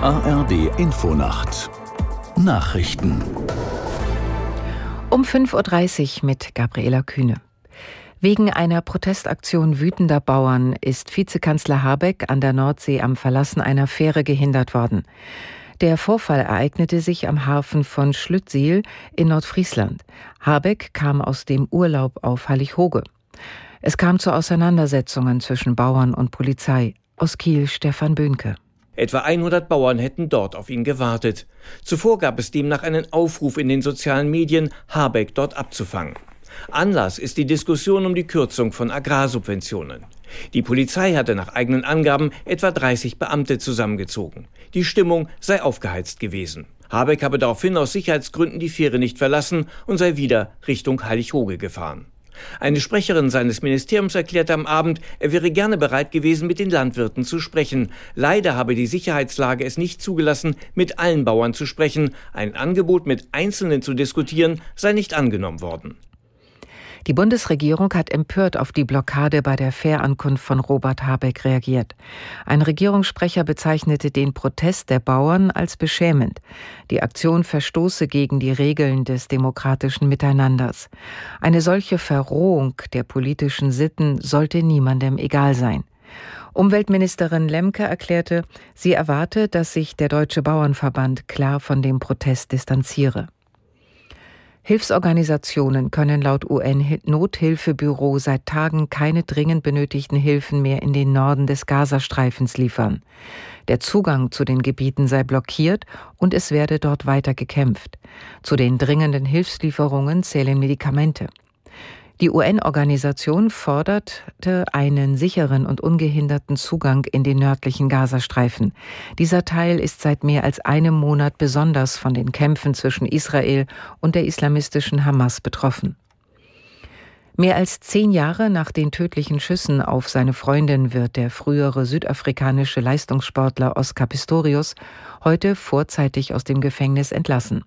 ARD Infonacht Nachrichten um 5.30 Uhr mit Gabriela Kühne. Wegen einer Protestaktion wütender Bauern ist Vizekanzler Habeck an der Nordsee am Verlassen einer Fähre gehindert worden. Der Vorfall ereignete sich am Hafen von Schlüttsiel in Nordfriesland. Habeck kam aus dem Urlaub auf Hallighoge. Es kam zu Auseinandersetzungen zwischen Bauern und Polizei. Aus Kiel Stefan Böhnke. Etwa 100 Bauern hätten dort auf ihn gewartet. Zuvor gab es demnach einen Aufruf in den sozialen Medien, Habeck dort abzufangen. Anlass ist die Diskussion um die Kürzung von Agrarsubventionen. Die Polizei hatte nach eigenen Angaben etwa 30 Beamte zusammengezogen. Die Stimmung sei aufgeheizt gewesen. Habeck habe daraufhin aus Sicherheitsgründen die Fähre nicht verlassen und sei wieder Richtung Heilighoge gefahren. Eine Sprecherin seines Ministeriums erklärte am Abend, er wäre gerne bereit gewesen, mit den Landwirten zu sprechen. Leider habe die Sicherheitslage es nicht zugelassen, mit allen Bauern zu sprechen. Ein Angebot, mit Einzelnen zu diskutieren, sei nicht angenommen worden. Die Bundesregierung hat empört auf die Blockade bei der Fährankunft von Robert Habeck reagiert. Ein Regierungssprecher bezeichnete den Protest der Bauern als beschämend. Die Aktion verstoße gegen die Regeln des demokratischen Miteinanders. Eine solche Verrohung der politischen Sitten sollte niemandem egal sein. Umweltministerin Lemke erklärte, sie erwarte, dass sich der Deutsche Bauernverband klar von dem Protest distanziere. Hilfsorganisationen können laut UN-Nothilfebüro seit Tagen keine dringend benötigten Hilfen mehr in den Norden des Gazastreifens liefern. Der Zugang zu den Gebieten sei blockiert und es werde dort weiter gekämpft. Zu den dringenden Hilfslieferungen zählen Medikamente. Die UN-Organisation forderte einen sicheren und ungehinderten Zugang in den nördlichen Gazastreifen. Dieser Teil ist seit mehr als einem Monat besonders von den Kämpfen zwischen Israel und der islamistischen Hamas betroffen. Mehr als zehn Jahre nach den tödlichen Schüssen auf seine Freundin wird der frühere südafrikanische Leistungssportler Oscar Pistorius heute vorzeitig aus dem Gefängnis entlassen.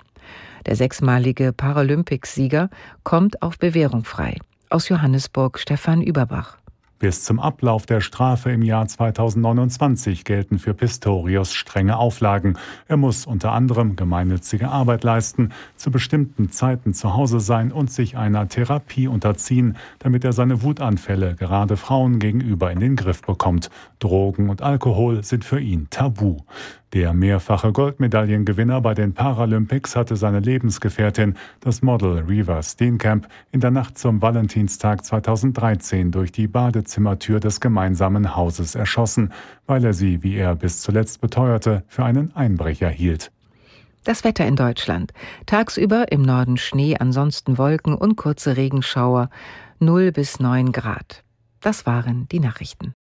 Der sechsmalige Paralympicsieger kommt auf Bewährung frei. Aus Johannesburg Stefan Überbach. Bis zum Ablauf der Strafe im Jahr 2029 gelten für Pistorius strenge Auflagen. Er muss unter anderem gemeinnützige Arbeit leisten, zu bestimmten Zeiten zu Hause sein und sich einer Therapie unterziehen, damit er seine Wutanfälle gerade Frauen gegenüber in den Griff bekommt. Drogen und Alkohol sind für ihn tabu. Der mehrfache Goldmedaillengewinner bei den Paralympics hatte seine Lebensgefährtin, das Model Reva Steenkamp, in der Nacht zum Valentinstag 2013 durch die Badezimmertür des gemeinsamen Hauses erschossen, weil er sie, wie er bis zuletzt beteuerte, für einen Einbrecher hielt. Das Wetter in Deutschland. Tagsüber im Norden Schnee, ansonsten Wolken und kurze Regenschauer. 0 bis 9 Grad. Das waren die Nachrichten.